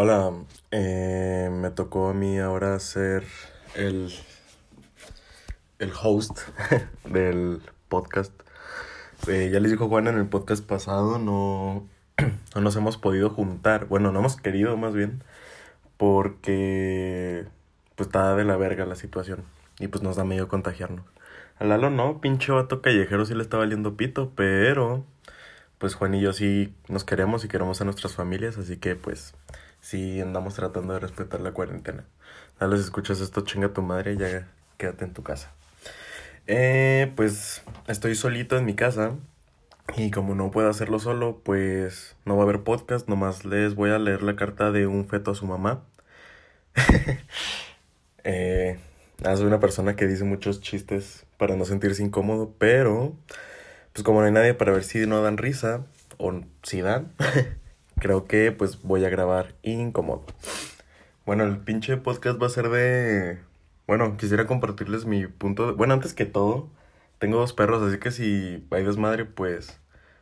Hola, eh, me tocó a mí ahora ser el, el host del podcast. Eh, ya les dijo Juan en el podcast pasado, no, no nos hemos podido juntar. Bueno, no hemos querido más bien, porque pues estaba de la verga la situación y pues nos da medio contagiarnos. A Lalo no, pinche vato callejero sí le está valiendo pito, pero pues Juan y yo sí nos queremos y queremos a nuestras familias, así que pues sí andamos tratando de respetar la cuarentena. Dale, si escuchas esto, chinga tu madre y ya quédate en tu casa. Eh, pues estoy solito en mi casa y como no puedo hacerlo solo, pues no va a haber podcast, nomás les voy a leer la carta de un feto a su mamá. eh, ah, soy una persona que dice muchos chistes para no sentirse incómodo, pero pues como no hay nadie para ver si no dan risa o si dan, creo que pues voy a grabar incómodo. Bueno, el pinche podcast va a ser de... Bueno, quisiera compartirles mi punto de... Bueno, antes que todo, tengo dos perros, así que si hay desmadre, pues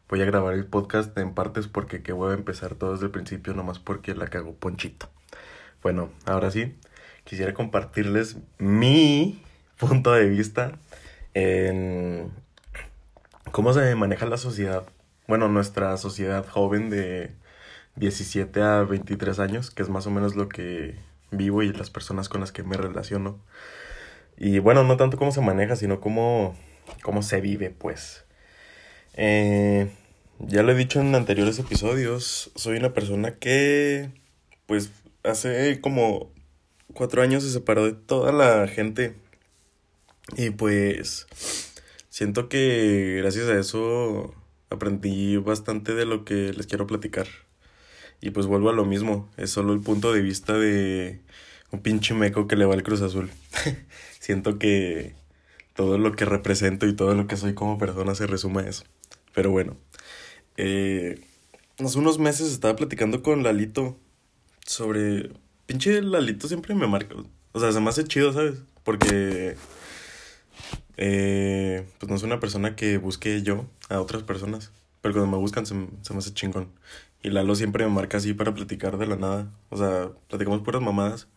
voy a grabar el podcast en partes porque que voy a empezar todo desde el principio, nomás porque la cago ponchito. Bueno, ahora sí, quisiera compartirles mi punto de vista en cómo se maneja la sociedad. Bueno, nuestra sociedad joven de 17 a 23 años, que es más o menos lo que vivo y las personas con las que me relaciono. Y bueno, no tanto cómo se maneja, sino cómo, cómo se vive, pues. Eh, ya lo he dicho en anteriores episodios, soy una persona que, pues, hace como cuatro años se separó de toda la gente. Y pues, siento que gracias a eso aprendí bastante de lo que les quiero platicar. Y pues vuelvo a lo mismo, es solo el punto de vista de un pinche meco que le va al Cruz Azul. Siento que todo lo que represento y todo lo que soy como persona se resume a eso. Pero bueno, eh, hace unos meses estaba platicando con Lalito sobre... Pinche Lalito siempre me marca. O sea, se me hace chido, ¿sabes? Porque... Eh, pues no soy una persona que busque yo a otras personas. Pero cuando me buscan se, se me hace chingón. Y Lalo siempre me marca así para platicar de la nada. O sea, platicamos puras mamadas.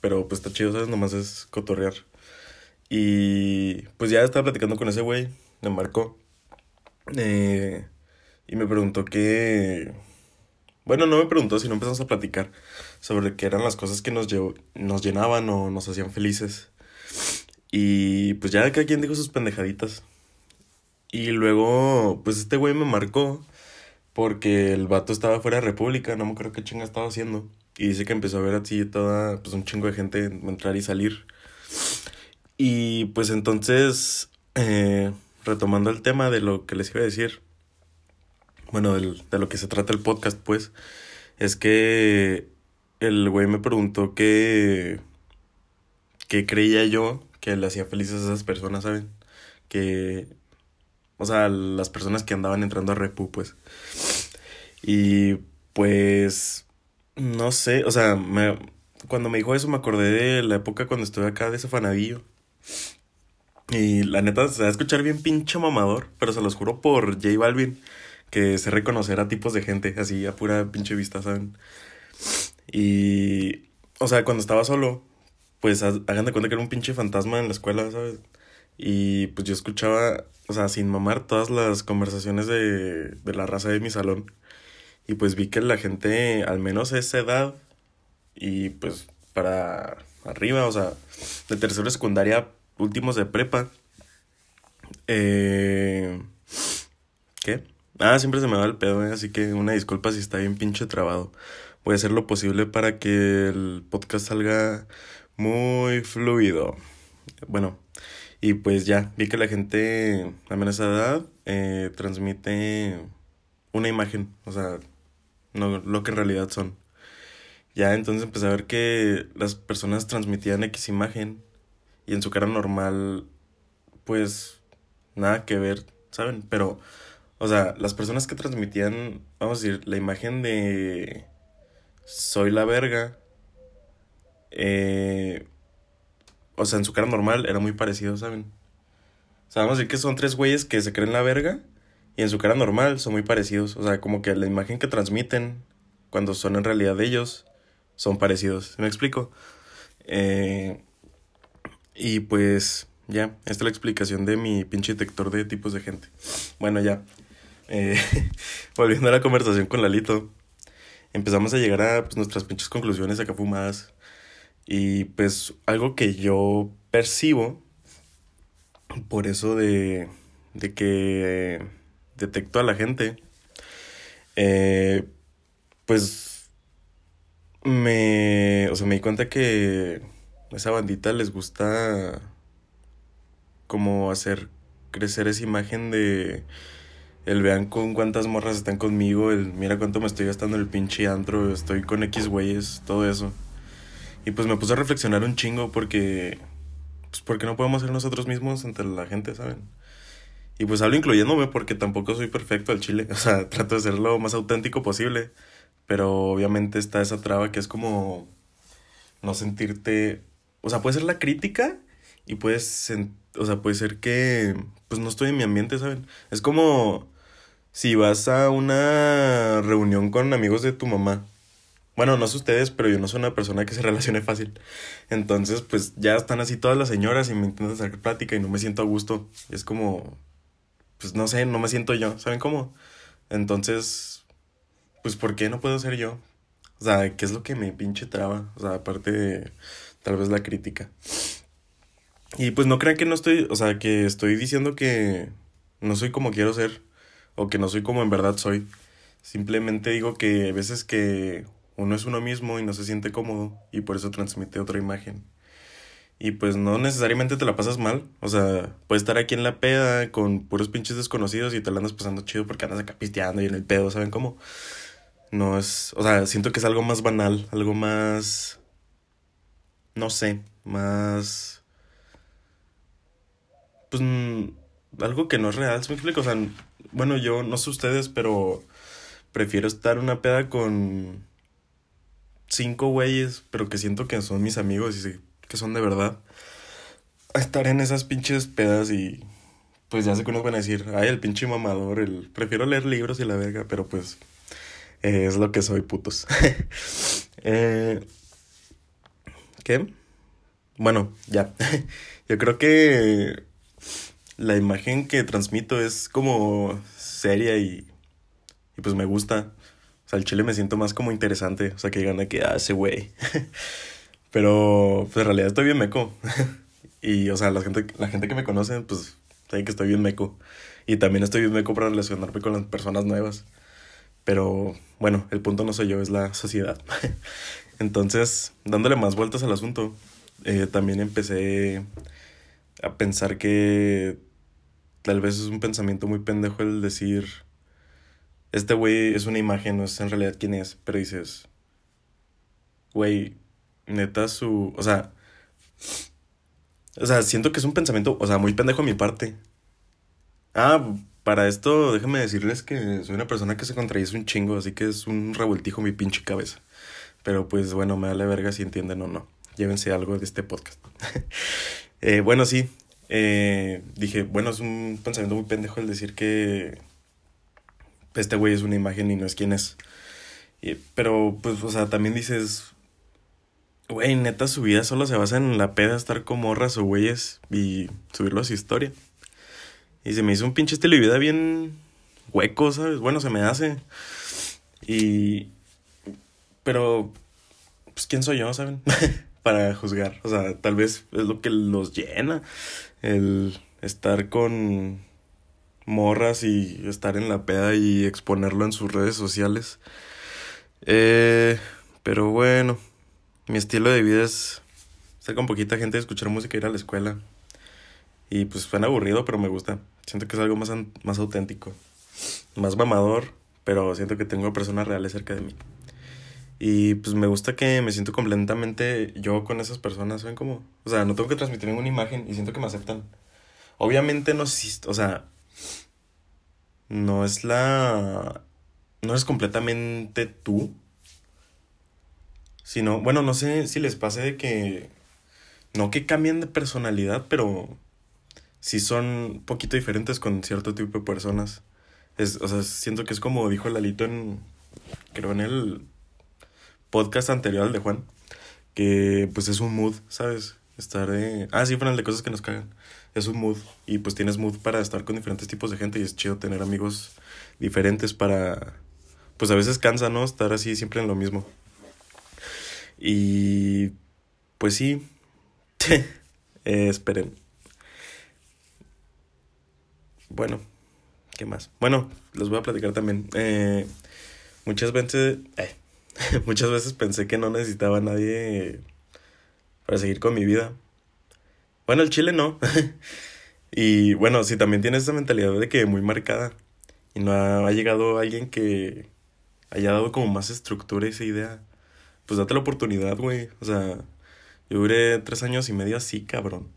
Pero pues está chido, ¿sabes? Nomás es cotorrear. Y pues ya estaba platicando con ese güey. Me marcó. Eh, y me preguntó qué... Bueno, no me preguntó, sino empezamos a platicar sobre qué eran las cosas que nos, nos llenaban o nos hacían felices. Y pues ya cada quien dijo sus pendejaditas. Y luego, pues este güey me marcó porque el vato estaba fuera de República, no me acuerdo qué chinga estaba haciendo. Y dice que empezó a ver así toda, pues un chingo de gente entrar y salir. Y pues entonces, eh, retomando el tema de lo que les iba a decir, bueno, del, de lo que se trata el podcast, pues, es que el güey me preguntó qué, qué creía yo que le hacía felices a esas personas, ¿saben? Que o sea, las personas que andaban entrando a Repu, pues. Y pues, no sé, o sea, me, cuando me dijo eso me acordé de la época cuando estuve acá de ese fanadillo. Y la neta, se va a escuchar bien pinche mamador, pero se los juro por J Balvin, que sé reconocer a tipos de gente, así a pura pinche vista, ¿saben? Y, o sea, cuando estaba solo, pues hagan de cuenta que era un pinche fantasma en la escuela, ¿sabes? Y pues yo escuchaba, o sea, sin mamar todas las conversaciones de, de la raza de mi salón. Y pues vi que la gente, al menos esa edad, y pues para arriba, o sea, de tercero secundaria, últimos de prepa. Eh, ¿Qué? Ah, siempre se me va el pedo, ¿eh? así que una disculpa si está bien pinche trabado. Voy a hacer lo posible para que el podcast salga muy fluido. Bueno, y pues ya, vi que la gente a menos edad eh, transmite una imagen, o sea, no lo que en realidad son. Ya entonces empecé a ver que las personas transmitían X imagen y en su cara normal, pues nada que ver, ¿saben? Pero, o sea, las personas que transmitían, vamos a decir, la imagen de soy la verga, eh, o sea, en su cara normal era muy parecido, ¿saben? O sea, vamos a decir que son tres güeyes que se creen la verga y en su cara normal son muy parecidos. O sea, como que la imagen que transmiten cuando son en realidad ellos son parecidos. ¿Me explico? Eh, y pues ya, esta es la explicación de mi pinche detector de tipos de gente. Bueno, ya. Eh, volviendo a la conversación con Lalito, empezamos a llegar a pues, nuestras pinches conclusiones acá fumadas. Y pues algo que yo percibo, por eso de, de que detecto a la gente, eh, pues me, o sea, me di cuenta que a esa bandita les gusta como hacer crecer esa imagen de el vean con cuántas morras están conmigo, el mira cuánto me estoy gastando el pinche antro, estoy con X güeyes, todo eso. Y pues me puse a reflexionar un chingo porque pues porque no podemos ser nosotros mismos entre la gente, ¿saben? Y pues hablo incluyéndome porque tampoco soy perfecto al chile, o sea, trato de ser lo más auténtico posible, pero obviamente está esa traba que es como no sentirte, o sea, puede ser la crítica y puedes, o sea, puede ser que pues no estoy en mi ambiente, ¿saben? Es como si vas a una reunión con amigos de tu mamá. Bueno, no sé ustedes, pero yo no soy una persona que se relacione fácil. Entonces, pues ya están así todas las señoras y me intentan hacer plática y no me siento a gusto. Es como, pues no sé, no me siento yo, ¿saben cómo? Entonces, pues ¿por qué no puedo ser yo? O sea, ¿qué es lo que me pinche traba? O sea, aparte de tal vez la crítica. Y pues no crean que no estoy, o sea, que estoy diciendo que no soy como quiero ser o que no soy como en verdad soy. Simplemente digo que a veces que uno es uno mismo y no se siente cómodo y por eso transmite otra imagen. Y pues no necesariamente te la pasas mal, o sea, puedes estar aquí en la peda con puros pinches desconocidos y te la andas pasando chido porque andas acá pisteando y en el pedo, ¿saben cómo? No es, o sea, siento que es algo más banal, algo más, no sé, más pues algo que no es real, ¿se me explico? O sea, bueno, yo no sé ustedes, pero prefiero estar una peda con cinco güeyes, pero que siento que son mis amigos y que son de verdad, a estar en esas pinches pedas y pues ya sé que unos van a decir, ay, el pinche mamador, el prefiero leer libros y la verga, pero pues es lo que soy, putos. eh, ¿Qué? Bueno, ya. Yo creo que la imagen que transmito es como seria y, y pues me gusta. Sea, el chile me siento más como interesante. O sea, que gana que hace, güey. Pero pues en realidad estoy bien meco. y o sea, la gente, la gente que me conoce, pues sabe que estoy bien meco. Y también estoy bien meco para relacionarme con las personas nuevas. Pero bueno, el punto no soy yo, es la sociedad. Entonces, dándole más vueltas al asunto, eh, también empecé a pensar que tal vez es un pensamiento muy pendejo el decir, este güey es una imagen, no es en realidad quién es, pero dices, güey, neta su, o sea, o sea, siento que es un pensamiento, o sea, muy pendejo a mi parte. Ah, para esto déjenme decirles que soy una persona que se contradice un chingo, así que es un revoltijo mi pinche cabeza. Pero pues bueno, me da la verga si entienden o no. Llévense algo de este podcast. Eh, bueno, sí. Eh, dije, bueno, es un pensamiento muy pendejo el decir que este güey es una imagen y no es quien es. pero, pues, o sea, también dices, güey, neta, su vida solo se basa en la peda, estar como morras o güeyes y subirlo a su historia. Y se me hizo un pinche estilo de vida bien hueco, ¿sabes? Bueno, se me hace. Y... Pero, pues, ¿quién soy yo, saben? para juzgar. O sea, tal vez es lo que los llena. El estar con morras y estar en la peda y exponerlo en sus redes sociales. Eh, pero bueno, mi estilo de vida es estar con poquita gente, escuchar música, ir a la escuela. Y pues suena aburrido, pero me gusta. Siento que es algo más, más auténtico. Más mamador, pero siento que tengo personas reales cerca de mí. Y pues me gusta que me siento completamente yo con esas personas, ¿ven cómo? O sea, no tengo que transmitir ninguna imagen y siento que me aceptan. Obviamente no o sea, no es la no es completamente tú. Sino, bueno, no sé si les pase de que no que cambien de personalidad, pero sí son un poquito diferentes con cierto tipo de personas. Es, o sea, siento que es como dijo Lalito en creo en el podcast anterior al de Juan, que pues es un mood, ¿sabes? Estar de... Ah, sí, fueron de cosas que nos cagan. Es un mood y pues tienes mood para estar con diferentes tipos de gente y es chido tener amigos diferentes para... Pues a veces cansa, ¿no? Estar así siempre en lo mismo. Y pues sí. eh, esperen. Bueno, ¿qué más? Bueno, les voy a platicar también. Eh, muchas veces... Eh, muchas veces pensé que no necesitaba a nadie para seguir con mi vida. Bueno, el chile no. y bueno, si también tienes esa mentalidad de que muy marcada y no ha, llegado alguien que haya dado como más estructura a esa idea, pues date la oportunidad, güey. O sea, yo duré tres años y medio así, cabrón.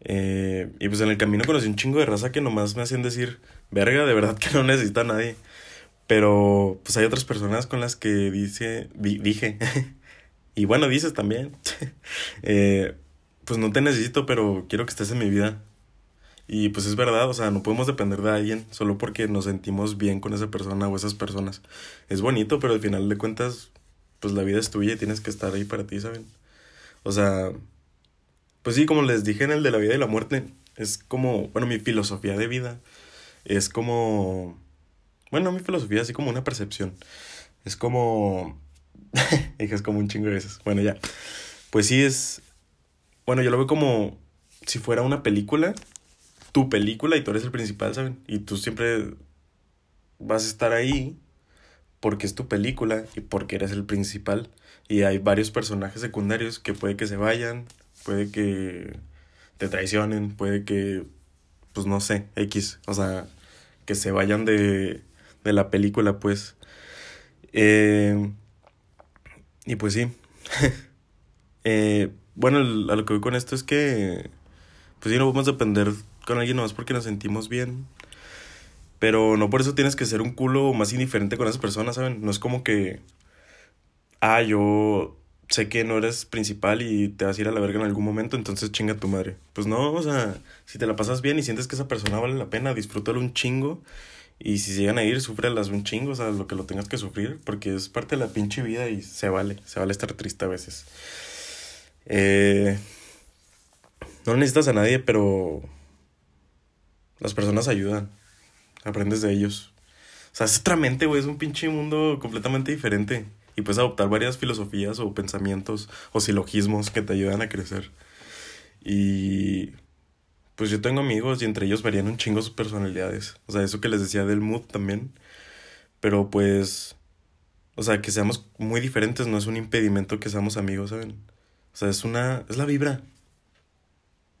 Eh, y pues en el camino conocí un chingo de raza que nomás me hacían decir, verga, de verdad que no necesita nadie. Pero pues hay otras personas con las que dice, dije, y bueno, dices también, eh, pues no te necesito, pero quiero que estés en mi vida. Y pues es verdad, o sea, no podemos depender de alguien solo porque nos sentimos bien con esa persona o esas personas. Es bonito, pero al final de cuentas, pues la vida es tuya y tienes que estar ahí para ti, ¿saben? O sea, pues sí, como les dije en el de la vida y la muerte, es como, bueno, mi filosofía de vida es como bueno, mi filosofía así como una percepción. Es como... es como un chingo de veces. Bueno, ya. Pues sí es... Bueno, yo lo veo como si fuera una película, tu película y tú eres el principal, ¿saben? Y tú siempre vas a estar ahí porque es tu película y porque eres el principal. Y hay varios personajes secundarios que puede que se vayan, puede que te traicionen, puede que, pues no sé, X. O sea, que se vayan de, de la película, pues. Eh, y pues sí. eh, bueno, a lo que voy con esto es que, pues sí, no vamos a depender con alguien más porque nos sentimos bien. Pero no por eso tienes que ser un culo más indiferente con esas personas, ¿saben? No es como que, ah, yo sé que no eres principal y te vas a ir a la verga en algún momento, entonces chinga tu madre. Pues no, o sea, si te la pasas bien y sientes que esa persona vale la pena, disfrútalo un chingo y si llegan a ir, las un chingo, o sea, lo que lo tengas que sufrir, porque es parte de la pinche vida y se vale, se vale estar triste a veces. Eh, no necesitas a nadie, pero las personas ayudan, aprendes de ellos. O sea, es otra mente, güey, es un pinche mundo completamente diferente. Y puedes adoptar varias filosofías o pensamientos o silogismos que te ayudan a crecer. Y pues yo tengo amigos y entre ellos varían un chingo sus personalidades. O sea, eso que les decía del mood también. Pero pues, o sea, que seamos muy diferentes no es un impedimento que seamos amigos, ¿saben? O sea, es una, es la vibra.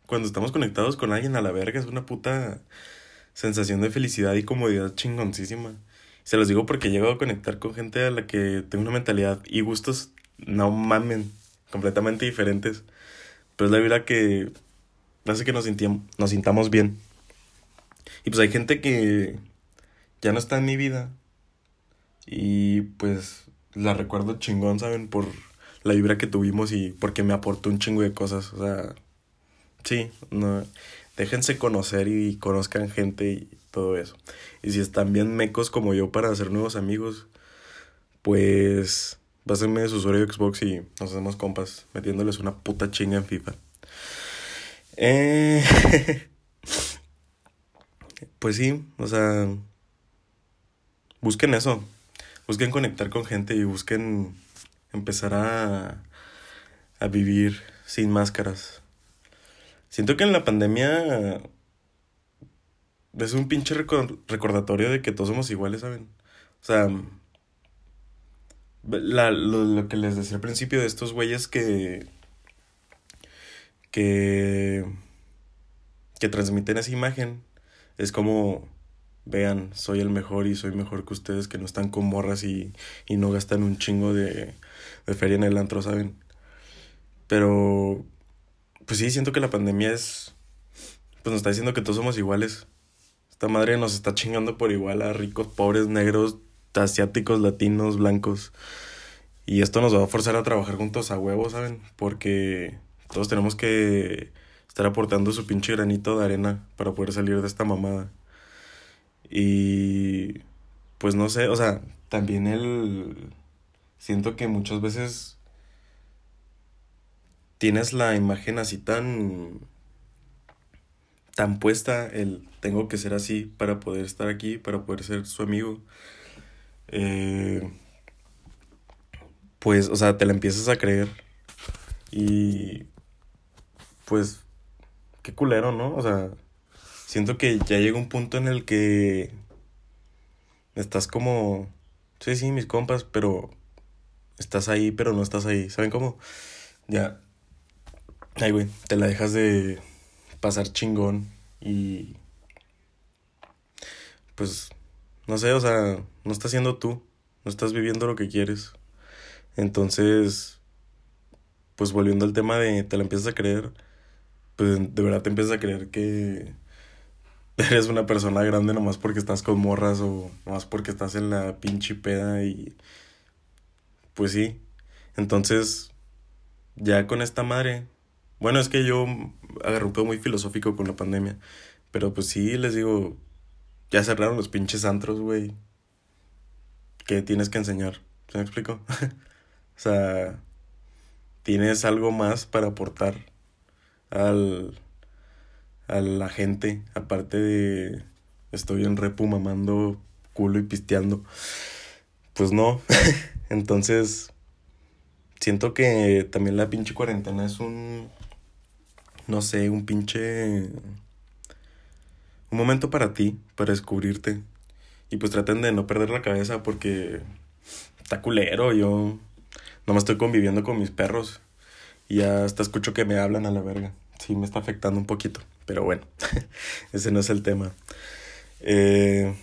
Cuando estamos conectados con alguien a la verga es una puta sensación de felicidad y comodidad chingoncísima. Se los digo porque llego a conectar con gente a la que tengo una mentalidad y gustos, no mamen, completamente diferentes. Pero es la vibra que hace que nos, nos sintamos bien. Y pues hay gente que ya no está en mi vida. Y pues la recuerdo chingón, ¿saben? Por la vibra que tuvimos y porque me aportó un chingo de cosas. O sea, sí, no, déjense conocer y conozcan gente y todo eso. Y si están bien mecos como yo para hacer nuevos amigos, pues pásenme su usuario de Xbox y nos hacemos compas metiéndoles una puta chinga en FIFA. Eh, pues sí, o sea, busquen eso, busquen conectar con gente y busquen empezar a, a vivir sin máscaras. Siento que en la pandemia es un pinche recordatorio de que todos somos iguales, ¿saben? O sea, la, lo, lo que les decía al principio de estos güeyes que que, que transmiten esa imagen. Es como, vean, soy el mejor y soy mejor que ustedes que no están con morras y, y no gastan un chingo de, de feria en el antro, ¿saben? Pero, pues sí, siento que la pandemia es, pues nos está diciendo que todos somos iguales. Esta madre nos está chingando por igual a ricos, pobres, negros, asiáticos, latinos, blancos. Y esto nos va a forzar a trabajar juntos a huevos, ¿saben? Porque todos tenemos que estar aportando su pinche granito de arena para poder salir de esta mamada. Y pues no sé, o sea, también el siento que muchas veces tienes la imagen así tan tan puesta el tengo que ser así para poder estar aquí, para poder ser su amigo. Eh, pues, o sea, te la empiezas a creer y pues qué culero, ¿no? O sea, siento que ya llega un punto en el que estás como, sí, sí, mis compas, pero estás ahí, pero no estás ahí. ¿Saben cómo? Ya, ay, güey, te la dejas de pasar chingón y pues, no sé, o sea, no estás siendo tú, no estás viviendo lo que quieres. Entonces, pues volviendo al tema de te la empiezas a creer, pues de verdad te empiezas a creer que eres una persona grande nomás porque estás con morras o nomás porque estás en la pinche peda y pues sí. Entonces, ya con esta madre, bueno, es que yo agarré un pedo muy filosófico con la pandemia, pero pues sí, les digo, ya cerraron los pinches antros, güey. ¿Qué tienes que enseñar? ¿Se me explico? o sea, tienes algo más para aportar al, a la gente, aparte de estoy en repu mamando culo y pisteando. Pues no. Entonces, siento que también la pinche cuarentena es un, no sé, un pinche, un momento para ti, para descubrirte. Y pues traten de no perder la cabeza porque está culero, yo no me estoy conviviendo con mis perros y hasta escucho que me hablan a la verga. Sí, me está afectando un poquito. Pero bueno, ese no es el tema. Eh,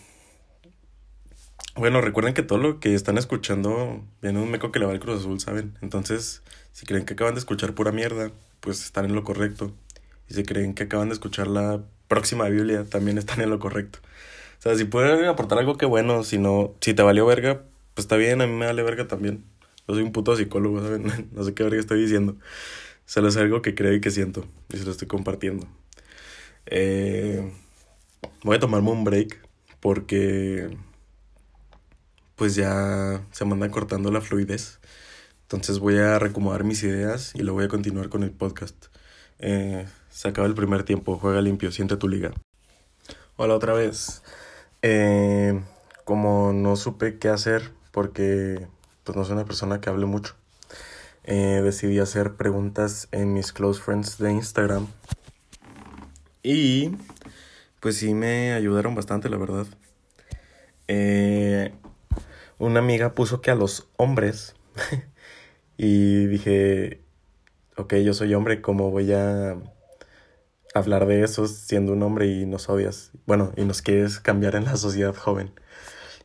bueno, recuerden que todo lo que están escuchando viene un meco que le va al Cruz Azul, ¿saben? Entonces, si creen que acaban de escuchar pura mierda, pues están en lo correcto. Y si creen que acaban de escuchar la próxima Biblia, también están en lo correcto. O sea, si pueden aportar algo que bueno, si no, si te valió verga, pues está bien, a mí me vale verga también. Yo soy un puto psicólogo, ¿saben? No sé qué verga estoy diciendo. Solo es algo que creo y que siento. Y se lo estoy compartiendo. Eh, voy a tomarme un break porque pues ya se me anda cortando la fluidez. Entonces voy a recomodar mis ideas y lo voy a continuar con el podcast. Eh, se acaba el primer tiempo, juega limpio, siente tu liga. Hola otra vez. Eh, como no supe qué hacer porque pues no soy una persona que hable mucho, eh, decidí hacer preguntas en mis close friends de Instagram y pues sí me ayudaron bastante, la verdad. Eh, una amiga puso que a los hombres y dije, ok, yo soy hombre, ¿cómo voy a hablar de eso siendo un hombre y nos odias? Bueno, y nos quieres cambiar en la sociedad joven.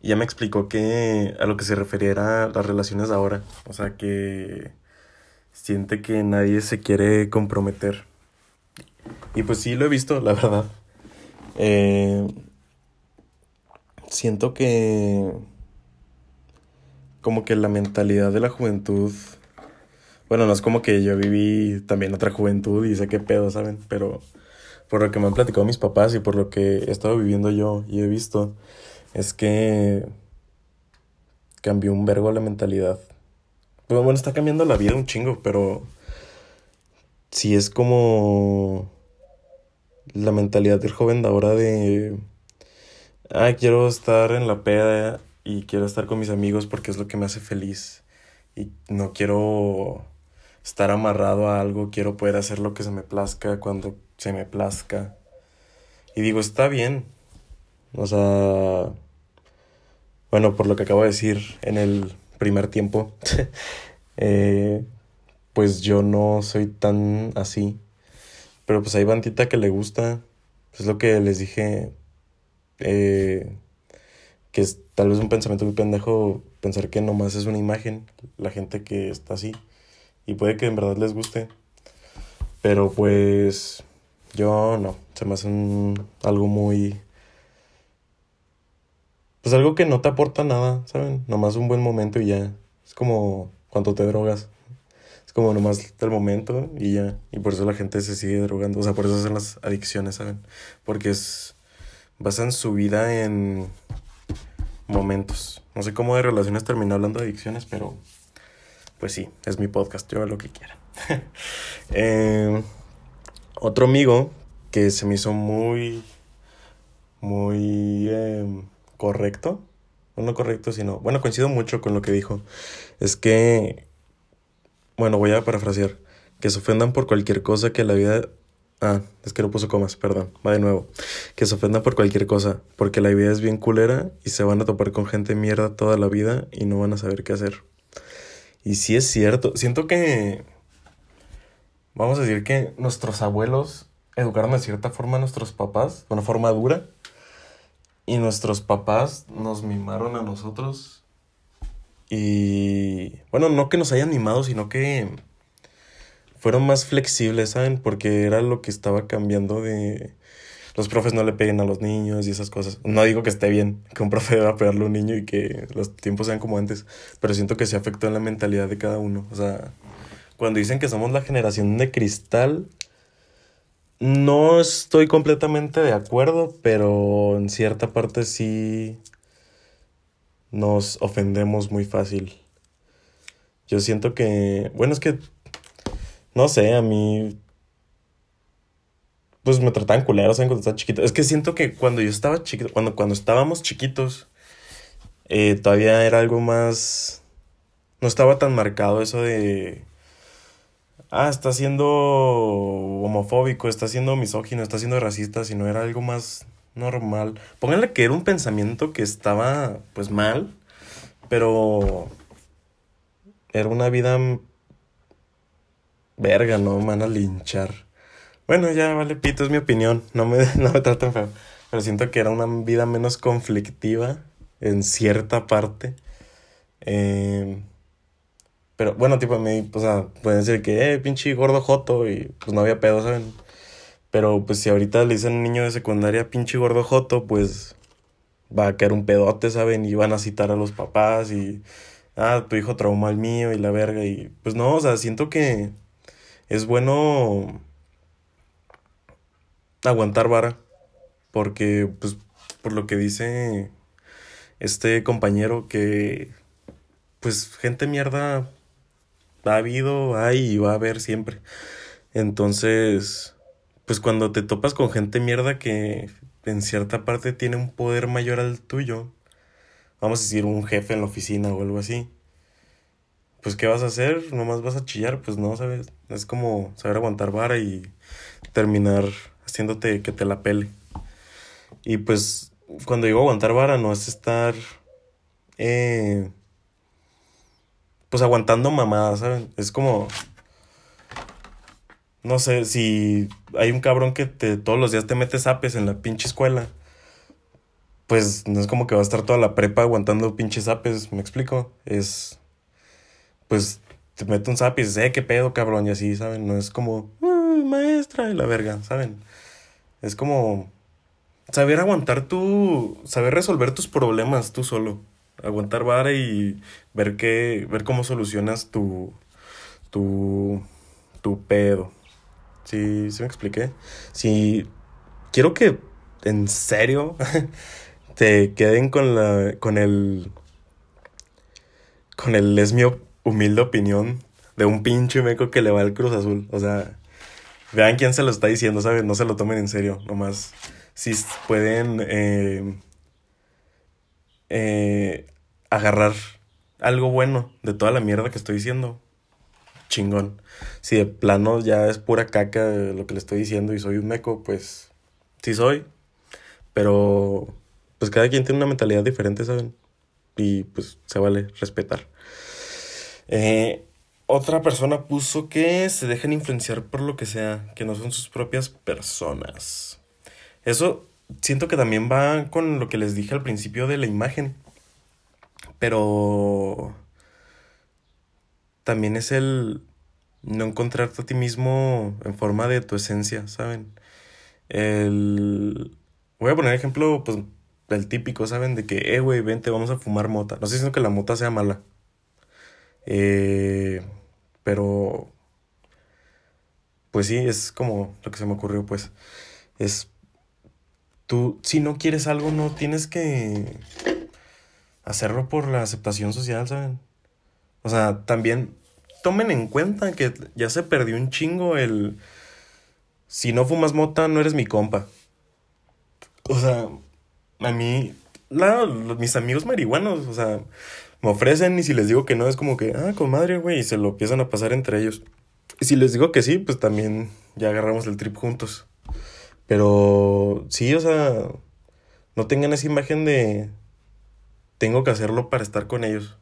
Y ya me explicó que a lo que se refería era las relaciones ahora. O sea, que siente que nadie se quiere comprometer y pues sí, lo he visto, la verdad. Eh, siento que como que la mentalidad de la juventud, bueno, no es como que yo viví también otra juventud y sé qué pedo, ¿saben? Pero por lo que me han platicado mis papás y por lo que he estado viviendo yo y he visto, es que cambió un vergo la mentalidad. Bueno, está cambiando la vida un chingo, pero sí es como la mentalidad del joven de ahora de, ah, quiero estar en la peda y quiero estar con mis amigos porque es lo que me hace feliz y no quiero estar amarrado a algo, quiero poder hacer lo que se me plazca cuando se me plazca. Y digo, está bien. O sea, bueno, por lo que acabo de decir en el primer tiempo, eh, pues yo no soy tan así. Pero pues hay bandita que le gusta. Es lo que les dije. Eh, que es tal vez un pensamiento muy pendejo pensar que nomás es una imagen la gente que está así. Y puede que en verdad les guste. Pero pues yo no. Se me hace un, algo muy... Pues algo que no te aporta nada, ¿saben? Nomás un buen momento y ya. Es como cuando te drogas como nomás del momento y ya. Y por eso la gente se sigue drogando. O sea, por eso hacen las adicciones, ¿saben? Porque es. basan su vida en momentos. No sé cómo de relaciones terminé hablando de adicciones, pero pues sí, es mi podcast, yo hago lo que quiera. eh, otro amigo que se me hizo muy, muy eh, correcto, no correcto, sino, bueno, coincido mucho con lo que dijo, es que, bueno, voy a parafrasear, que se ofendan por cualquier cosa que la vida Ah, es que no puso comas, perdón. Va de nuevo. Que se ofendan por cualquier cosa, porque la vida es bien culera y se van a topar con gente mierda toda la vida y no van a saber qué hacer. Y sí es cierto, siento que... Vamos a decir que nuestros abuelos educaron de cierta forma a nuestros papás, de una forma dura, y nuestros papás nos mimaron a nosotros. Y bueno, no que nos hayan mimado, sino que fueron más flexibles, ¿saben? Porque era lo que estaba cambiando de... Los profes no le peguen a los niños y esas cosas. No digo que esté bien que un profe deba pegarle a un niño y que los tiempos sean como antes, pero siento que se afectó en la mentalidad de cada uno. O sea, cuando dicen que somos la generación de cristal, no estoy completamente de acuerdo, pero en cierta parte sí nos ofendemos muy fácil. Yo siento que, bueno, es que no sé, a mí. Pues me trataban culeros, ¿saben? Cuando estaba chiquito. Es que siento que cuando yo estaba chiquito, cuando, cuando estábamos chiquitos, eh, todavía era algo más. No estaba tan marcado eso de. Ah, está siendo homofóbico, está siendo misógino, está siendo racista, sino era algo más normal. Pónganle que era un pensamiento que estaba, pues mal, pero era una vida Verga, no, me van a linchar. Bueno, ya vale pito, es mi opinión. No me, no me traten feo. Pero siento que era una vida menos conflictiva en cierta parte. Eh, pero bueno, tipo, me, o sea, pueden decir que, eh, pinche gordo joto, y pues no había pedo, ¿saben? Pero pues si ahorita le dicen a un niño de secundaria, pinche gordo joto, pues va a caer un pedote, ¿saben? Y van a citar a los papás y, ah, tu hijo trauma al mío y la verga. Y pues no, o sea, siento que es bueno aguantar vara, porque, pues, por lo que dice este compañero, que, pues, gente mierda ha habido, hay y va a haber siempre. Entonces, pues cuando te topas con gente mierda que en cierta parte tiene un poder mayor al tuyo, vamos a decir un jefe en la oficina o algo así, pues ¿qué vas a hacer? ¿Nomás vas a chillar? Pues no, ¿sabes? Es como saber aguantar vara y terminar haciéndote que te la pele. Y pues cuando digo aguantar vara no es estar... Eh, pues aguantando mamadas, ¿saben? Es como... No sé, si hay un cabrón que te, todos los días te mete zapes en la pinche escuela, pues no es como que va a estar toda la prepa aguantando pinches zapes, ¿me explico? Es pues te mete un zap y dices, eh, qué pedo, cabrón, y así, ¿saben? No es como, maestra, y la verga, ¿saben? Es como saber aguantar tu, saber resolver tus problemas tú solo. Aguantar vara y ver qué, ver cómo solucionas tu, tu, tu pedo. ¿Sí, ¿sí me expliqué? Si quiero que en serio te queden con la, con el, con el es humilde opinión de un pinche meco que le va al Cruz Azul. O sea, vean quién se lo está diciendo, ¿sabes? No se lo tomen en serio, nomás. Si pueden eh, eh, agarrar algo bueno de toda la mierda que estoy diciendo, chingón. Si de plano ya es pura caca lo que le estoy diciendo y soy un meco, pues sí soy. Pero pues cada quien tiene una mentalidad diferente, ¿saben? Y pues se vale respetar. Eh, otra persona puso que se dejen influenciar por lo que sea, que no son sus propias personas. Eso siento que también va con lo que les dije al principio de la imagen. Pero también es el no encontrarte a ti mismo en forma de tu esencia, ¿saben? El... Voy a poner ejemplo, pues, el típico, ¿saben? De que, eh, güey, vente, vamos a fumar mota. No sé si que la mota sea mala. Eh, pero, pues sí, es como lo que se me ocurrió, pues. Es, tú, si no quieres algo, no tienes que hacerlo por la aceptación social, ¿saben? O sea, también tomen en cuenta que ya se perdió un chingo el... Si no fumas mota, no eres mi compa. O sea, a mí, la, mis amigos marihuanos, o sea, me ofrecen y si les digo que no, es como que, ah, comadre, güey, y se lo empiezan a pasar entre ellos. Y si les digo que sí, pues también ya agarramos el trip juntos. Pero sí, o sea, no tengan esa imagen de tengo que hacerlo para estar con ellos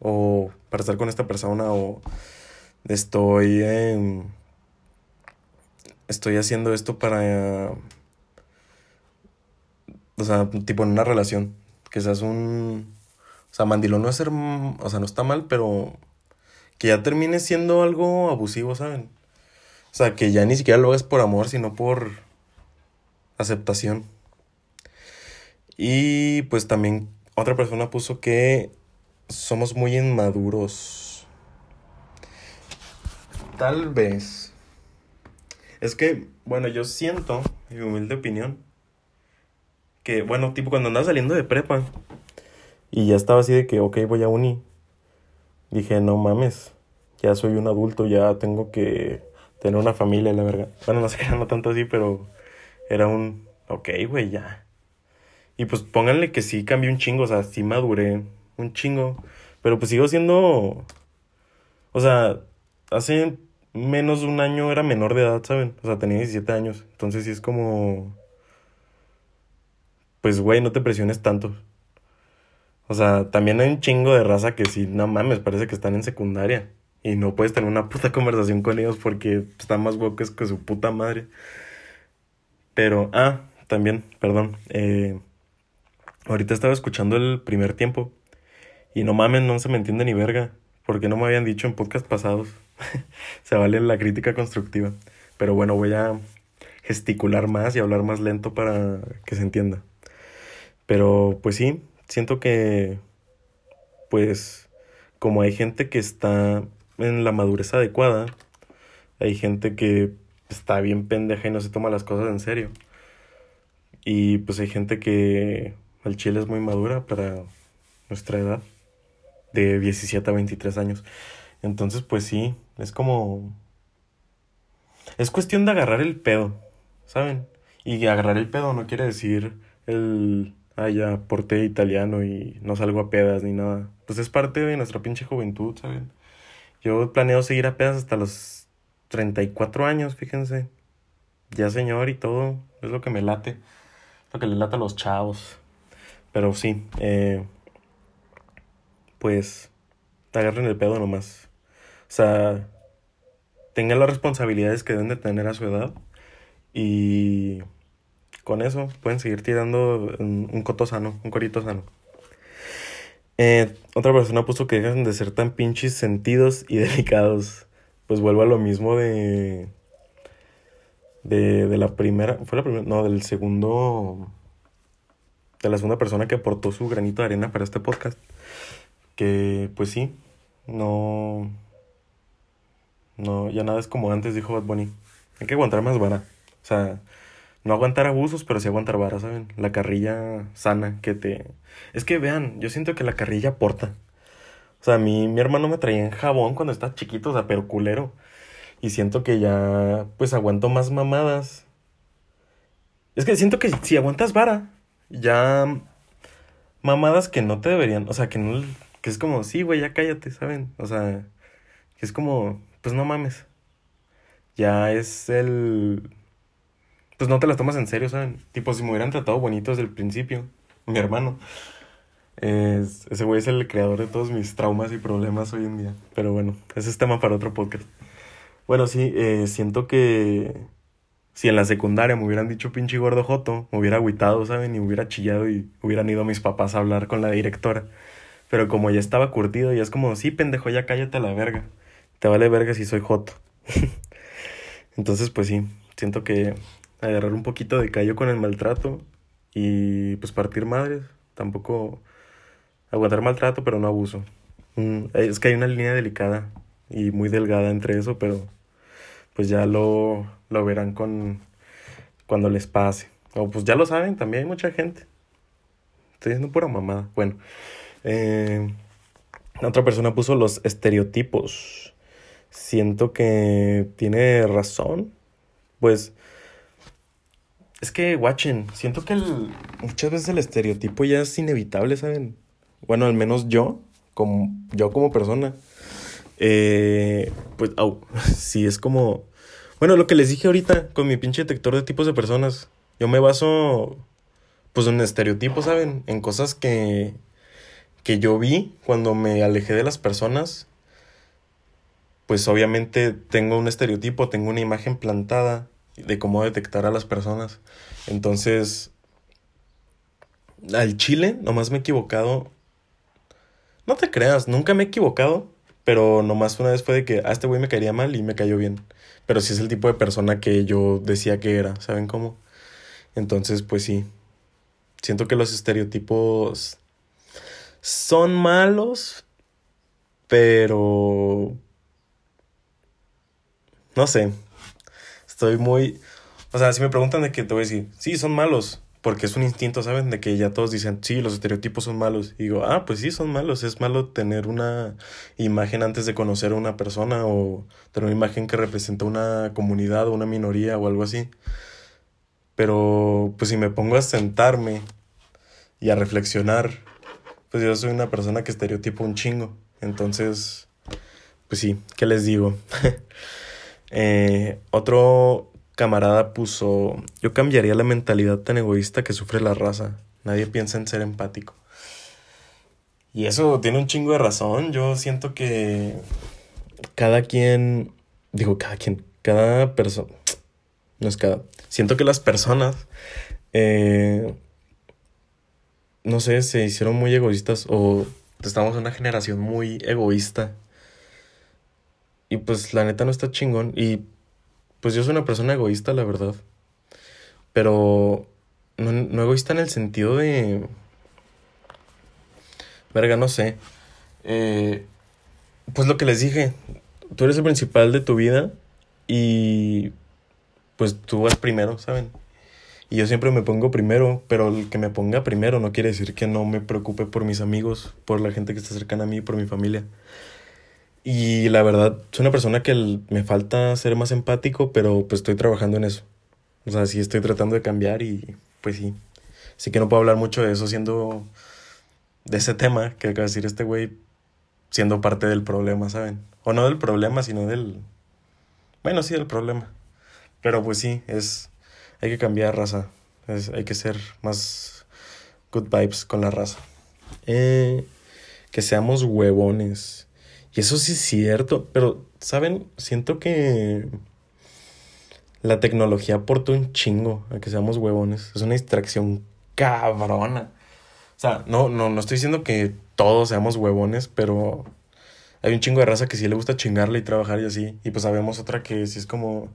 o para estar con esta persona o estoy estoy haciendo esto para o sea, tipo en una relación, que seas un o sea, mandilón no es ser, o sea, no está mal, pero que ya termine siendo algo abusivo, ¿saben? O sea, que ya ni siquiera lo hagas por amor, sino por aceptación. Y pues también otra persona puso que somos muy inmaduros. Tal vez. Es que, bueno, yo siento, mi humilde opinión, que, bueno, tipo cuando andaba saliendo de prepa y ya estaba así de que, ok, voy a uni, dije, no mames, ya soy un adulto, ya tengo que tener una familia, la verdad. Bueno, no sé no tanto así, pero era un, ok, güey, ya. Y pues pónganle que sí cambié un chingo, o sea, sí maduré un chingo. Pero pues sigo siendo. O sea, hace menos de un año era menor de edad, ¿saben? O sea, tenía 17 años. Entonces sí es como. Pues, güey, no te presiones tanto. O sea, también hay un chingo de raza que sí, no mames, parece que están en secundaria. Y no puedes tener una puta conversación con ellos porque están más huecos que su puta madre. Pero, ah, también, perdón. Eh, Ahorita estaba escuchando el primer tiempo. Y no mames, no se me entiende ni verga. Porque no me habían dicho en podcast pasados. se vale la crítica constructiva. Pero bueno, voy a gesticular más y hablar más lento para que se entienda. Pero pues sí, siento que pues como hay gente que está en la madurez adecuada, hay gente que está bien pendeja y no se toma las cosas en serio. Y pues hay gente que el chile es muy madura para nuestra edad, de 17 a 23 años. Entonces, pues sí, es como... Es cuestión de agarrar el pedo, ¿saben? Y agarrar el pedo no quiere decir el... Ah, ya porté italiano y no salgo a pedas ni nada. Pues es parte de nuestra pinche juventud, ¿saben? Yo planeo seguir a pedas hasta los 34 años, fíjense. Ya señor y todo, es lo que me late. Lo que le lata a los chavos. Pero sí, eh, pues agarren el pedo nomás. O sea, tengan las responsabilidades que deben de tener a su edad y con eso pueden seguir tirando un, coto sano, un corito sano. Eh, otra persona puso que dejan de ser tan pinches sentidos y delicados. Pues vuelvo a lo mismo de. De, de la primera. ¿Fue la primera? No, del segundo de la segunda persona que aportó su granito de arena para este podcast. Que pues sí, no. No, ya nada es como antes, dijo Bad Bunny. Hay que aguantar más vara. O sea, no aguantar abusos, pero sí aguantar vara, ¿saben? La carrilla sana que te. Es que vean, yo siento que la carrilla aporta. O sea, a mí, mi hermano me traía en jabón cuando estaba chiquito, o sea, pero culero. Y siento que ya, pues aguanto más mamadas. Es que siento que si aguantas vara, ya mamadas que no te deberían, o sea, que no, que es como, sí, güey, ya cállate, ¿saben? O sea, que es como, pues no mames. Ya es el... Pues no te las tomas en serio, ¿saben? Tipo, si me hubieran tratado bonito desde el principio, mi hermano. Es, ese güey es el creador de todos mis traumas y problemas hoy en día. Pero bueno, ese es tema para otro podcast. Bueno, sí, eh, siento que si en la secundaria me hubieran dicho pinche gordo joto, me hubiera agüitado, ¿saben? Y hubiera chillado y hubieran ido mis papás a hablar con la directora. Pero como ya estaba curtido, ya es como, sí, pendejo, ya cállate a la verga. Te vale verga si soy joto. Entonces, pues sí, siento que agarrar un poquito de callo con el maltrato y pues partir madres. Tampoco aguantar maltrato, pero no abuso. Mm, es que hay una línea delicada y muy delgada entre eso, pero pues ya lo, lo verán con cuando les pase. O pues ya lo saben, también hay mucha gente. Estoy diciendo pura mamada. Bueno, eh, otra persona puso los estereotipos. siento que tiene razón. Pues es que, watchen, siento que el, muchas veces el estereotipo ya es inevitable, ¿saben? Bueno, al menos yo, como, yo como persona. Eh, pues, au, sí, es como... Bueno, lo que les dije ahorita con mi pinche detector de tipos de personas. Yo me baso, pues, en estereotipos, ¿saben? En cosas que, que yo vi cuando me alejé de las personas. Pues, obviamente, tengo un estereotipo, tengo una imagen plantada de cómo detectar a las personas. Entonces, al chile, nomás me he equivocado. No te creas, nunca me he equivocado, pero nomás una vez fue de que a este güey me caería mal y me cayó bien. Pero sí es el tipo de persona que yo decía que era, ¿saben cómo? Entonces, pues sí. Siento que los estereotipos son malos, pero... No sé, estoy muy... O sea, si me preguntan de qué, te voy a decir, sí, son malos, porque es un instinto, ¿saben? De que ya todos dicen, sí, los estereotipos son malos. Y digo, ah, pues sí, son malos. Es malo tener una imagen antes de conocer a una persona o tener una imagen que representa una comunidad o una minoría o algo así. Pero, pues si me pongo a sentarme y a reflexionar, pues yo soy una persona que estereotipo un chingo. Entonces, pues sí, ¿qué les digo? Eh, otro camarada puso, yo cambiaría la mentalidad tan egoísta que sufre la raza. Nadie piensa en ser empático. Y eso tiene un chingo de razón. Yo siento que cada quien, digo cada quien, cada persona, no es cada, siento que las personas, eh, no sé, se hicieron muy egoístas o estamos en una generación muy egoísta y pues la neta no está chingón. Y pues yo soy una persona egoísta, la verdad. Pero no, no egoísta en el sentido de... Verga, no sé. Eh, pues lo que les dije, tú eres el principal de tu vida y pues tú vas primero, ¿saben? Y yo siempre me pongo primero, pero el que me ponga primero no quiere decir que no me preocupe por mis amigos, por la gente que está cercana a mí, por mi familia. Y la verdad, soy una persona que me falta ser más empático, pero pues estoy trabajando en eso. O sea, sí estoy tratando de cambiar y pues sí. Sí que no puedo hablar mucho de eso siendo de ese tema que acaba de decir este güey, siendo parte del problema, ¿saben? O no del problema, sino del... Bueno, sí, del problema. Pero pues sí, es... Hay que cambiar raza. Es, hay que ser más good vibes con la raza. Eh, que seamos huevones. Eso sí es cierto, pero, ¿saben? Siento que la tecnología aporta un chingo a que seamos huevones. Es una distracción cabrona. O sea, no, no, no estoy diciendo que todos seamos huevones, pero hay un chingo de raza que sí le gusta chingarle y trabajar y así. Y pues sabemos otra que sí es como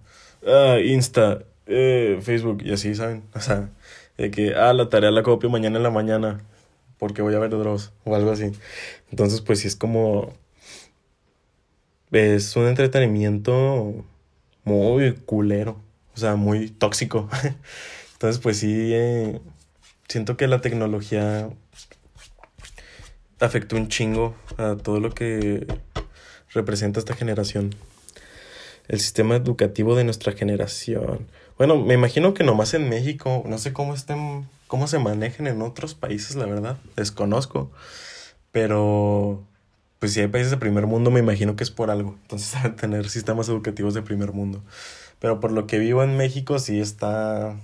ah, Insta, eh, Facebook y así, ¿saben? O sea, de que, ah, la tarea la copio mañana en la mañana porque voy a ver Dross o algo así. Entonces, pues sí es como es un entretenimiento muy culero, o sea, muy tóxico. Entonces, pues sí, eh, siento que la tecnología afectó un chingo a todo lo que representa esta generación. El sistema educativo de nuestra generación. Bueno, me imagino que nomás en México, no sé cómo estén, cómo se manejen en otros países, la verdad, desconozco. Pero pues si hay países de primer mundo, me imagino que es por algo. Entonces, tener sistemas educativos de primer mundo. Pero por lo que vivo en México, sí está.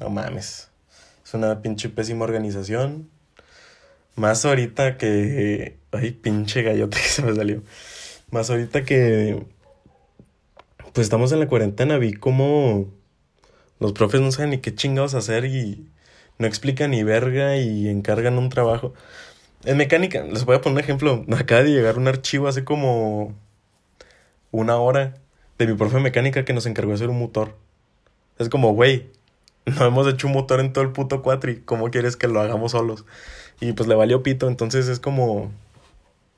No mames. Es una pinche pésima organización. Más ahorita que. Ay, pinche gallote que se me salió. Más ahorita que. Pues estamos en la cuarentena, vi como. Los profes no saben ni qué chingados hacer y no explican ni verga y encargan un trabajo. En mecánica, les voy a poner un ejemplo. Acaba de llegar un archivo hace como una hora de mi profe de mecánica que nos encargó de hacer un motor. Es como, güey, no hemos hecho un motor en todo el puto cuatri. ¿Cómo quieres que lo hagamos solos? Y pues le valió pito. Entonces es como.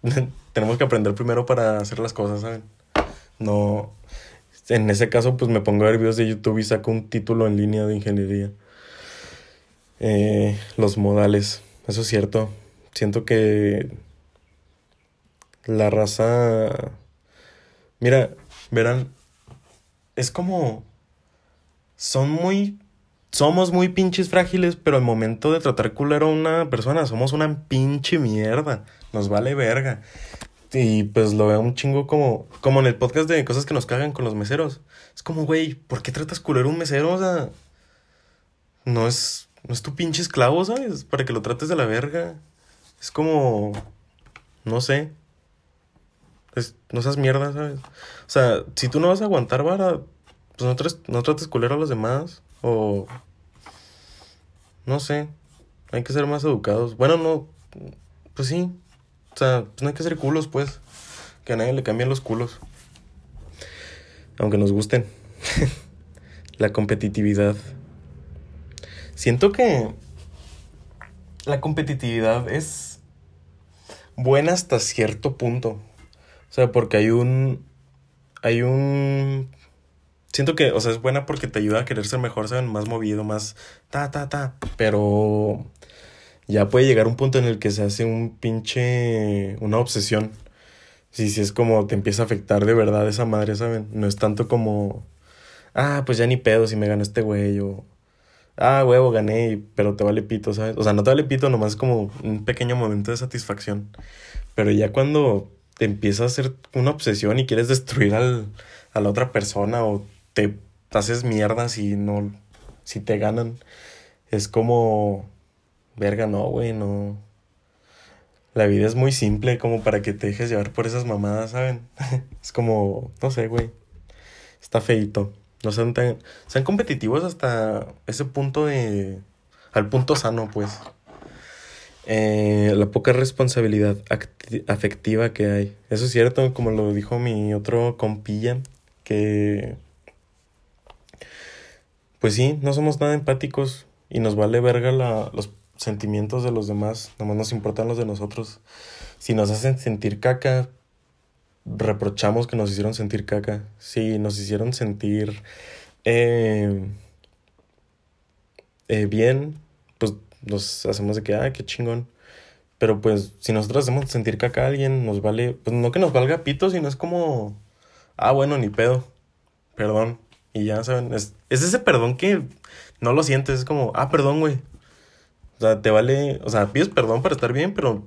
Tenemos que aprender primero para hacer las cosas, ¿saben? No. En ese caso, pues me pongo a ver videos de YouTube y saco un título en línea de ingeniería. Eh, los modales. Eso es cierto. Siento que la raza Mira, verán, es como... Son muy... Somos muy pinches frágiles, pero al momento de tratar culero a una persona, somos una pinche mierda. Nos vale verga. Y pues lo veo un chingo como, como en el podcast de cosas que nos cagan con los meseros. Es como, güey, ¿por qué tratas culero a un mesero? O sea, no es, no es tu pinche esclavo, ¿sabes? Para que lo trates de la verga. Es como, no sé. Es, no seas mierda, ¿sabes? O sea, si tú no vas a aguantar vara, pues no, trates, no trates culero a los demás. O, no sé. Hay que ser más educados. Bueno, no, pues sí, o sea, pues no hay que ser culos, pues. Que a nadie le cambien los culos. Aunque nos gusten. la competitividad. Siento que la competitividad es buena hasta cierto punto. O sea, porque hay un. Hay un. Siento que, o sea, es buena porque te ayuda a querer ser mejor, ¿saben? Más movido, más ta, ta, ta. Pero ya puede llegar un punto en el que se hace un pinche, una obsesión. Si, si es como te empieza a afectar de verdad esa madre, ¿saben? No es tanto como, ah, pues ya ni pedo si me gana este güey o, ah, huevo, gané, pero te vale pito, ¿sabes? O sea, no te vale pito, nomás como un pequeño momento de satisfacción. Pero ya cuando te empieza a hacer una obsesión y quieres destruir al, a la otra persona o te haces mierda si no, si te ganan, es como verga, no, güey, no. La vida es muy simple como para que te dejes llevar por esas mamadas, ¿saben? es como, no sé, güey. Está feito. No sean tan, competitivos hasta ese punto de... Al punto sano, pues. Eh, la poca responsabilidad afectiva que hay. Eso es cierto, como lo dijo mi otro compilla, que... Pues sí, no somos nada empáticos y nos vale verga la, los sentimientos de los demás, nomás nos importan los de nosotros. Si nos hacen sentir caca, reprochamos que nos hicieron sentir caca. Si nos hicieron sentir eh, eh, bien, pues nos hacemos de que, ah, qué chingón. Pero pues si nosotros hacemos sentir caca a alguien, nos vale, pues no que nos valga pito, sino es como, ah, bueno, ni pedo, perdón. Y ya saben, es, es ese perdón que no lo sientes, es como, ah, perdón, güey, o sea, te vale, o sea, pides perdón para estar bien, pero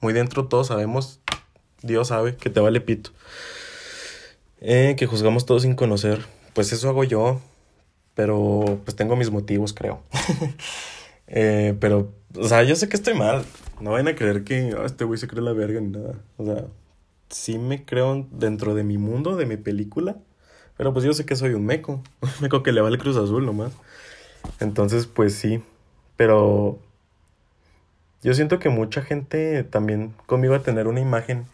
muy dentro todos sabemos, Dios sabe que te vale pito. Eh, que juzgamos todos sin conocer. Pues eso hago yo, pero pues tengo mis motivos, creo. eh, pero, o sea, yo sé que estoy mal. No vayan a creer que oh, este güey se cree la verga ni nada. O sea, sí me creo dentro de mi mundo, de mi película. Pero pues yo sé que soy un meco. Un meco que le va el Cruz Azul nomás. Entonces, pues sí. Pero yo siento que mucha gente también conmigo a tener una imagen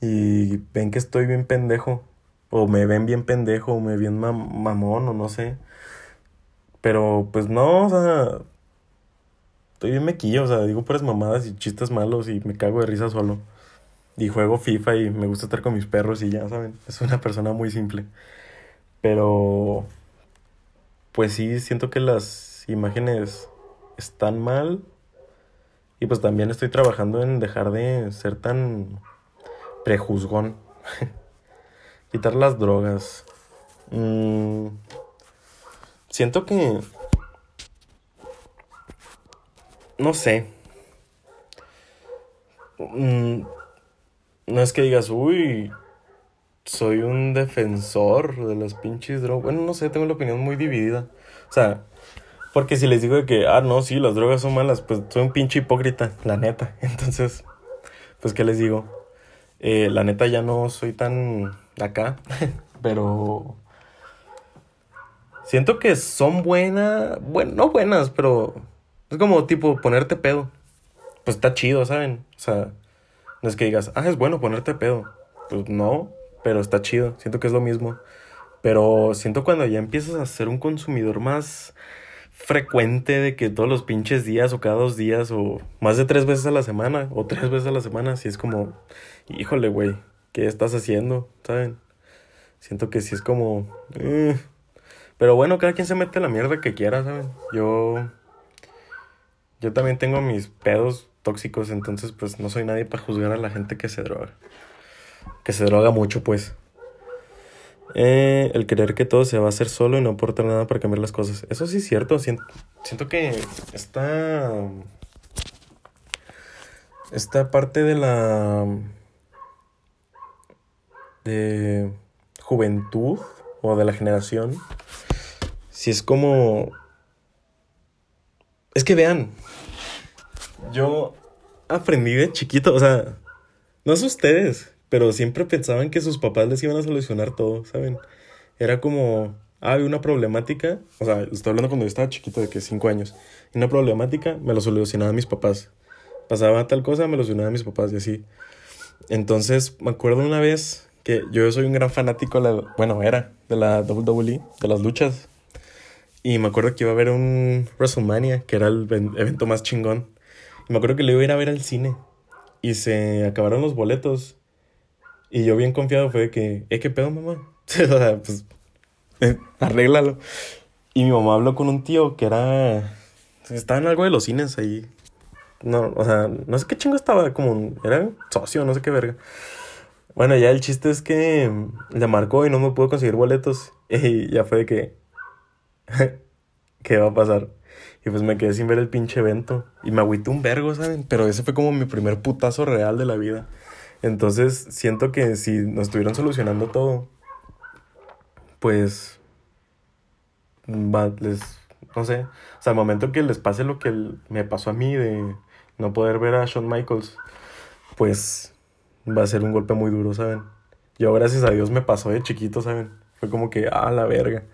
y ven que estoy bien pendejo. O me ven bien pendejo, o me ven mamón, o no sé. Pero pues no, o sea, estoy bien mequillo, o sea, digo puras mamadas y chistes malos y me cago de risa solo. Y juego FIFA y me gusta estar con mis perros y ya, ¿saben? Es una persona muy simple. Pero, pues sí, siento que las imágenes están mal. Y pues también estoy trabajando en dejar de ser tan prejuzgón. Quitar las drogas. Mm, siento que... No sé. Mm, no es que digas, uy, soy un defensor de las pinches drogas. Bueno, no sé, tengo la opinión muy dividida. O sea, porque si les digo que, ah, no, sí, las drogas son malas, pues soy un pinche hipócrita, la neta. Entonces, pues, ¿qué les digo? Eh, la neta ya no soy tan acá, pero siento que son buenas, bueno, no buenas, pero es como tipo ponerte pedo. Pues está chido, ¿saben? O sea, no es que digas, ah, es bueno ponerte pedo. Pues no, pero está chido, siento que es lo mismo. Pero siento cuando ya empiezas a ser un consumidor más frecuente de que todos los pinches días o cada dos días o más de tres veces a la semana o tres veces a la semana, si es como, híjole, güey, ¿qué estás haciendo? ¿Saben? Siento que si es como... Eh. Pero bueno, cada quien se mete la mierda que quiera, ¿saben? Yo... Yo también tengo mis pedos tóxicos, entonces pues no soy nadie para juzgar a la gente que se droga. Que se droga mucho, pues. Eh, el creer que todo se va a hacer solo y no aporta nada para cambiar las cosas. Eso sí es cierto. Siento, siento que esta. Esta parte de la. De juventud o de la generación. Si es como. Es que vean. Yo aprendí de chiquito, o sea, no sé ustedes, pero siempre pensaban que sus papás les iban a solucionar todo, ¿saben? Era como, ah, había una problemática, o sea, estoy hablando cuando yo estaba chiquito, de que cinco años, y una problemática me lo solucionaban mis papás. Pasaba tal cosa, me lo solucionaban mis papás y así. Entonces, me acuerdo una vez que yo soy un gran fanático, la, bueno, era, de la WWE, de las luchas. Y me acuerdo que iba a haber un WrestleMania, que era el evento más chingón. Y me acuerdo que le iba a ir a ver al cine. Y se acabaron los boletos. Y yo bien confiado fue de que, ¿eh, qué pedo, mamá? o sea, pues, eh, arréglalo. Y mi mamá habló con un tío que era, estaba en algo de los cines ahí. No, o sea, no sé qué chingo estaba, como, era socio, no sé qué verga. Bueno, ya el chiste es que le marcó y no me pudo conseguir boletos. Y ya fue de que, ¿qué va a pasar? Y pues me quedé sin ver el pinche evento. Y me agüité un vergo, ¿saben? Pero ese fue como mi primer putazo real de la vida. Entonces siento que si nos estuvieran solucionando todo, pues va, les, no sé, o sea, al momento que les pase lo que me pasó a mí de no poder ver a Shawn Michaels, pues va a ser un golpe muy duro, ¿saben? Yo gracias a Dios me pasó de chiquito, ¿saben? Fue como que, ah, la verga.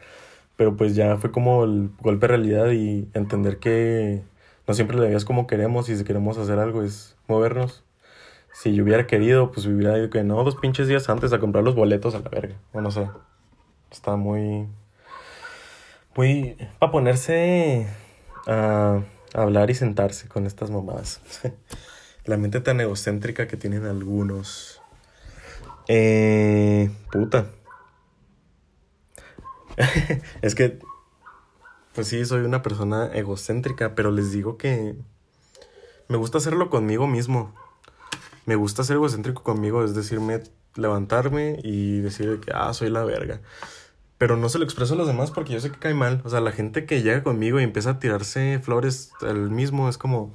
Pero pues ya fue como el golpe de realidad y entender que no siempre le veas como queremos y si queremos hacer algo es movernos si yo hubiera querido, pues hubiera ido que no, dos pinches días antes a comprar los boletos a la verga. O no sé. Está muy. Muy. para ponerse a, hablar y sentarse con estas mamadas. la mente tan egocéntrica que tienen algunos. Eh. puta. es que. Pues sí, soy una persona egocéntrica, pero les digo que. Me gusta hacerlo conmigo mismo me gusta ser egocéntrico conmigo, es decirme, levantarme y decir que, ah, soy la verga. Pero no se lo expreso a los demás porque yo sé que cae mal. O sea, la gente que llega conmigo y empieza a tirarse flores al mismo es como,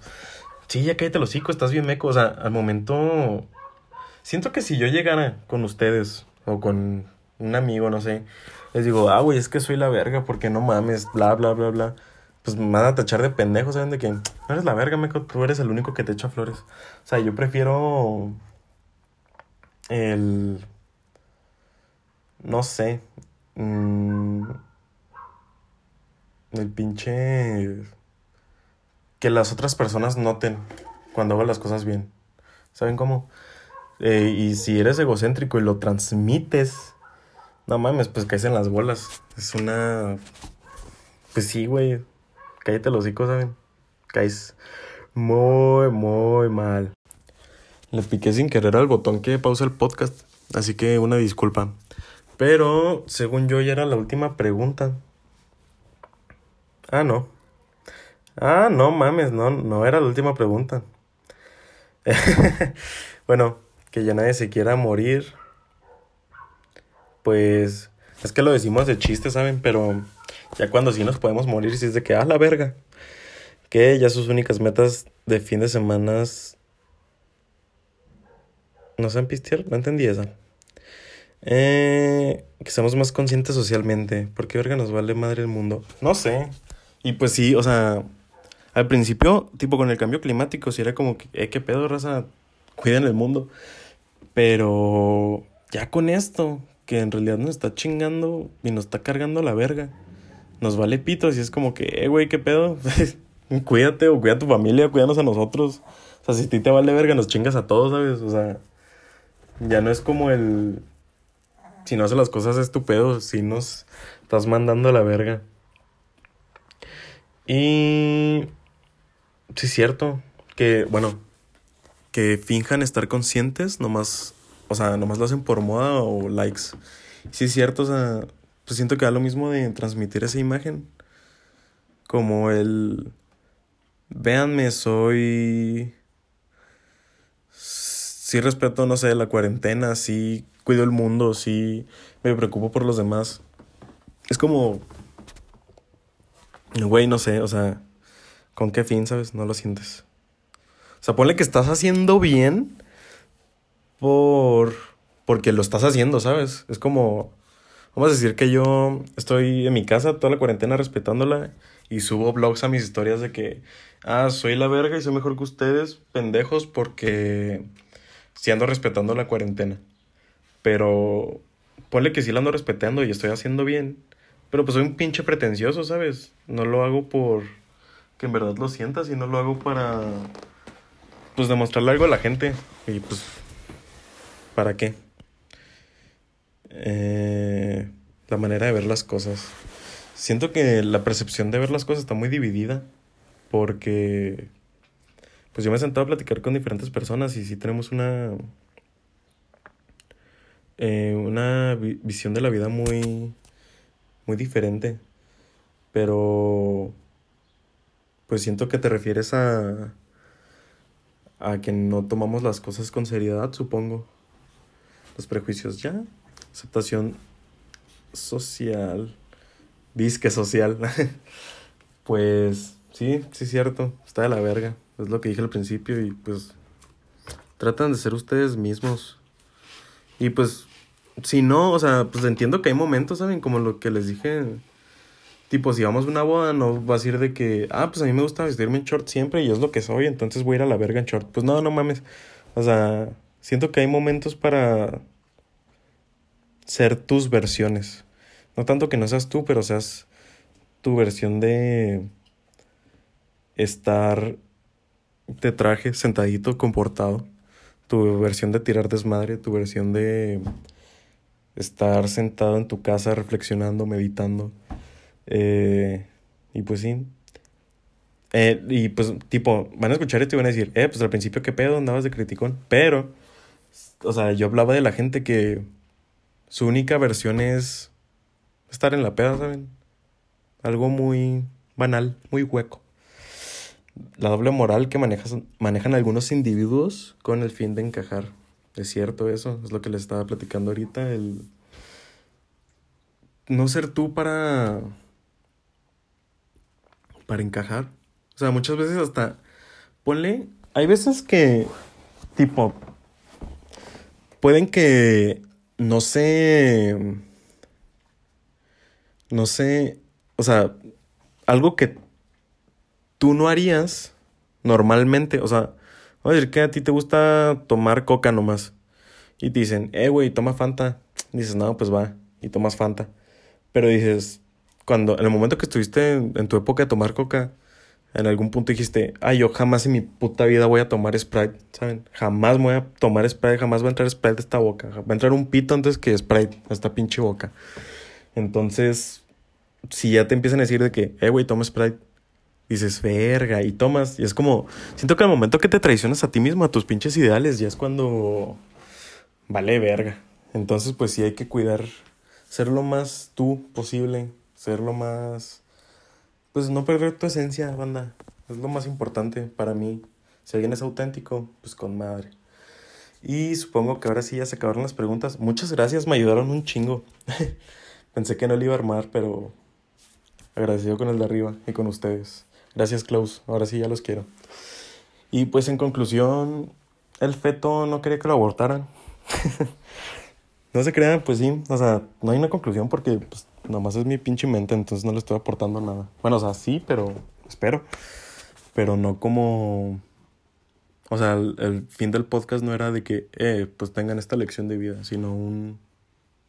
sí, ya cállate los hocico, estás bien meco. O sea, al momento, siento que si yo llegara con ustedes o con un amigo, no sé, les digo, ah, güey, es que soy la verga porque no mames, bla, bla, bla, bla pues me van a tachar de pendejo, ¿saben? De que no eres la verga, meco, tú eres el único que te echa flores. O sea, yo prefiero el... No sé. Mm, el pinche... Que las otras personas noten cuando hago las cosas bien. ¿Saben cómo? Eh, y si eres egocéntrico y lo transmites, no mames, pues caes en las bolas. Es una... Pues sí, güey cállate los hijos, ¿saben? Caes muy, muy mal. Le piqué sin querer al botón que pausa el podcast, así que una disculpa. Pero, según yo, ya era la última pregunta. Ah, no. Ah, no mames, no, no era la última pregunta. bueno, que ya nadie se quiera morir. Pues es que lo decimos de chiste, ¿saben? Pero ya cuando sí nos podemos morir, si es de que, ah, la verga. Que ya sus únicas metas de fin de semana no sean pistear, no entendí esa. Eh, que seamos más conscientes socialmente. ¿Por qué verga nos vale madre el mundo? No sé. Y pues sí, o sea, al principio, tipo con el cambio climático, sí era como que, eh, qué pedo, raza, cuiden el mundo. Pero ya con esto, que en realidad nos está chingando y nos está cargando la verga nos vale pitos y es como que, eh, güey, ¿qué pedo? Cuídate o cuida a tu familia, cuídanos a nosotros. O sea, si a ti te vale verga, nos chingas a todos, ¿sabes? O sea, ya no es como el... Si no haces las cosas es tu pedo, si nos estás mandando a la verga. Y... Sí, cierto. Que, bueno, que finjan estar conscientes, nomás... O sea, nomás lo hacen por moda o likes. Sí, es cierto, o sea pues siento que da lo mismo de transmitir esa imagen. Como el... Véanme, soy... Sí respeto, no sé, la cuarentena, sí cuido el mundo, sí me preocupo por los demás. Es como, güey, no sé, o sea, ¿con qué fin, sabes? No lo sientes. O sea, ponle que estás haciendo bien por porque lo estás haciendo, ¿sabes? Es como vamos a decir que yo estoy en mi casa toda la cuarentena respetándola y subo blogs a mis historias de que ah, soy la verga y soy mejor que ustedes, pendejos, porque si ando respetando la cuarentena. Pero ponle que sí la ando respetando y estoy haciendo bien. Pero pues soy un pinche pretencioso, ¿sabes? No lo hago por que en verdad lo sientas y no lo hago para pues demostrarle algo a la gente. Y pues, ¿para qué? Eh, la manera de ver las cosas. Siento que la percepción de ver las cosas está muy dividida porque pues yo me he sentado a platicar con diferentes personas y sí tenemos una eh, una visión de la vida muy muy diferente pero pues siento que te refieres a a que no tomamos las cosas con seriedad, supongo. Los prejuicios ya. Aceptación social. Disque social. pues sí, sí es cierto. Está de la verga. Es lo que dije al principio y pues tratan de ser ustedes mismos. Y pues si no, o sea, pues entiendo que hay momentos, ¿saben? Como lo que les dije Tipo, si vamos a una boda, no va a ser de que, ah, pues a mí me gusta vestirme en short siempre y es lo que soy, entonces voy a ir a la verga en short. Pues no, no mames. O sea, siento que hay momentos para ser tus versiones. No tanto que no seas tú, pero seas tu versión de estar de traje, sentadito, comportado. Tu versión de tirar desmadre, tu versión de estar sentado en tu casa reflexionando, meditando. Eh, y pues sí. Eh, y pues, tipo, van a escuchar esto y van a decir, eh, pues al principio, ¿qué pedo? Andabas de criticón. Pero, o sea, yo hablaba de la gente que su única versión es estar en la peda, ¿saben? Algo muy banal, muy hueco. La doble moral que manejan algunos individuos con el fin de encajar. Es cierto eso, es lo que les estaba platicando ahorita, el no ser tú para para encajar. O sea, muchas veces hasta ponle, hay veces que tipo pueden que no sé no sé, o sea, algo que tú no harías normalmente, o sea, a decir que a ti te gusta tomar coca nomás. Y te dicen, eh, güey, toma Fanta. dices, no, pues va, y tomas Fanta. Pero dices, cuando en el momento que estuviste en, tu época de tomar coca, en algún punto dijiste, ay, yo jamás en mi puta vida voy a tomar Sprite, ¿saben? Jamás voy a tomar Sprite, jamás va a entrar Sprite de esta boca. Va a entrar un pito antes que Sprite a esta pinche boca. Entonces, si ya te empiezan a decir de que, eh, güey, toma Sprite, dices, verga, y tomas. Y es como, siento que al momento que te traicionas a ti mismo, a tus pinches ideales, ya es cuando vale verga. Entonces, pues sí hay que cuidar, ser lo más tú posible ser lo más... Pues no perder tu esencia, banda. Es lo más importante para mí. Si alguien es auténtico, pues con madre. Y supongo que ahora sí ya se acabaron las preguntas. Muchas gracias, me ayudaron un chingo. Pensé que no lo iba a armar, pero agradecido con el de arriba y con ustedes. Gracias, Klaus. Ahora sí ya los quiero. Y pues en conclusión, el feto no quería que lo abortaran. no se crean, pues sí. O sea, no hay una conclusión porque pues, Nomás es mi pinche mente, entonces no le estoy aportando nada. Bueno, o sea, sí, pero espero. Pero no como... O sea, el, fin del podcast no era de que, eh, pues tengan esta lección de vida, sino un...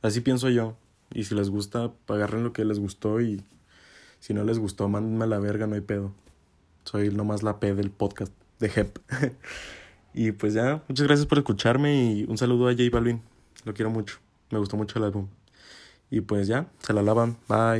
Así pienso yo. Y si les gusta, agarren lo que les gustó y si no les gustó, mándenme a la verga, no hay pedo. Soy nomás la P del podcast de HEP. y pues ya, muchas gracias por escucharme y un saludo a J Balvin. Lo quiero mucho. Me gustó mucho el álbum. Y pues ya, se la lavan. Bye.